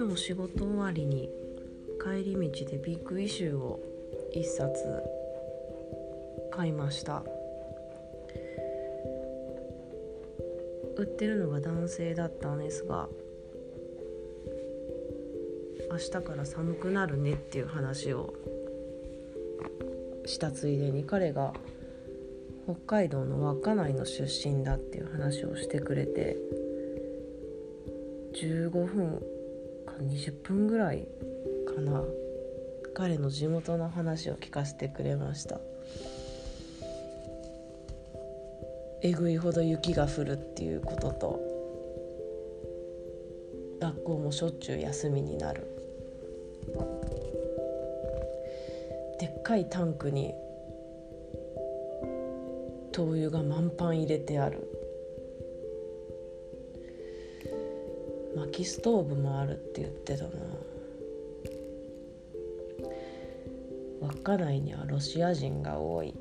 今日仕事終わりに帰り道でビッグイシューを1冊買いました。売ってるのが男性だったんですが明日から寒くなるねっていう話をしたついでに彼が北海道の稚内の出身だっていう話をしてくれて15分20分ぐらいかな。彼の地元の話を聞かせてくれました。えぐいほど雪が降るっていうことと学校もしょっちゅう休みになる。でっかいタンクに灯油が満パン入れてある。薪ストーブもあるって言ってたな。稚内にはロシア人が多い。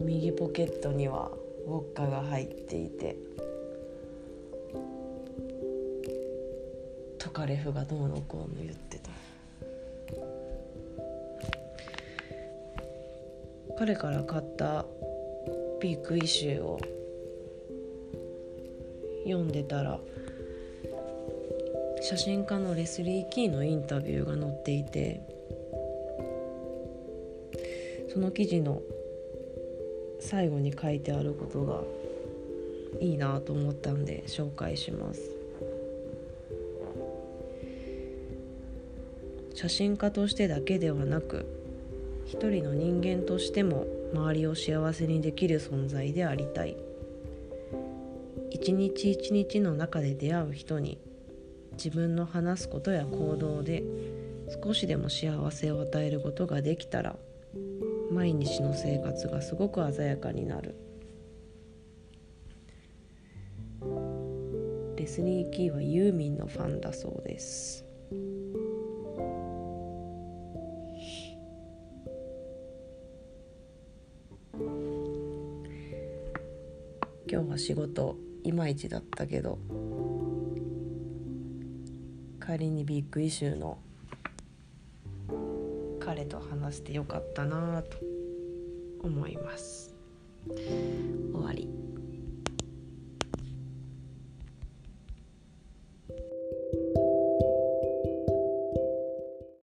右ポケットにはウォッカが入っていて。トカレフがどうのこうの言ってた。彼から買ったピークイシューを読んでたら写真家のレスリー・キーのインタビューが載っていてその記事の最後に書いてあることがいいなと思ったんで紹介します。写真家としてだけではなく一人の人間としても周りを幸せにできる存在でありたい。一日一日の中で出会う人に自分の話すことや行動で少しでも幸せを与えることができたら毎日の生活がすごく鮮やかになる。レスリー・キーはユーミンのファンだそうです。今日は仕事。いまいちだったけど仮にビッグイシューの彼と話してよかったなと思います。